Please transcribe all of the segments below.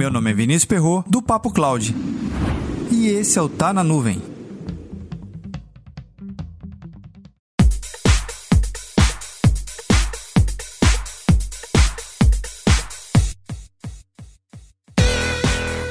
Meu nome é Vinícius Perro do Papo Cloud. E esse é o Tá na Nuvem.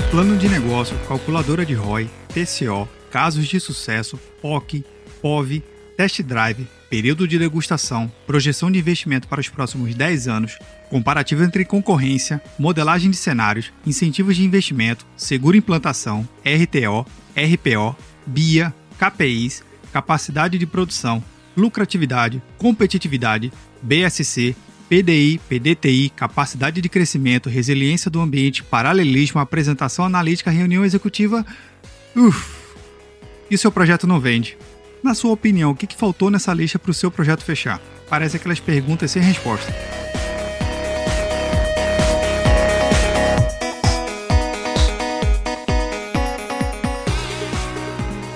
Plano de negócio, calculadora de ROI, TCO, casos de sucesso, POC, POV, test drive, período de degustação, projeção de investimento para os próximos 10 anos, comparativo entre concorrência, modelagem de cenários, incentivos de investimento, seguro implantação, RTO, RPO, BIA, KPIs, capacidade de produção, lucratividade, competitividade, BSC, PDI, PDTI, capacidade de crescimento, resiliência do ambiente, paralelismo, apresentação analítica, reunião executiva. Uf! E o seu projeto não vende? Na sua opinião, o que faltou nessa lista para o seu projeto fechar? Parece aquelas perguntas sem resposta.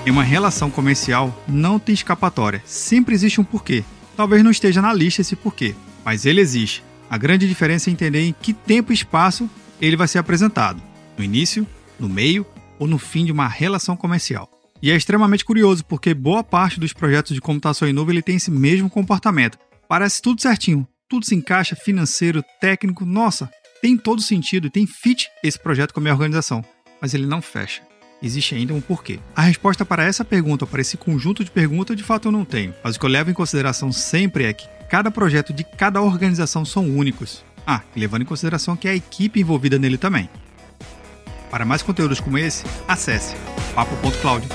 Em uma relação comercial, não tem escapatória. Sempre existe um porquê. Talvez não esteja na lista esse porquê, mas ele existe. A grande diferença é entender em que tempo e espaço ele vai ser apresentado: no início, no meio ou no fim de uma relação comercial. E é extremamente curioso porque boa parte dos projetos de computação em nuvem ele tem esse mesmo comportamento. Parece tudo certinho, tudo se encaixa, financeiro, técnico, nossa, tem todo sentido e tem fit esse projeto com a minha organização, mas ele não fecha. Existe ainda um porquê. A resposta para essa pergunta, para esse conjunto de perguntas, de fato eu não tenho. Mas o que eu levo em consideração sempre é que cada projeto de cada organização são únicos. Ah, levando em consideração que é a equipe envolvida nele também. Para mais conteúdos como esse, acesse papo.cloud.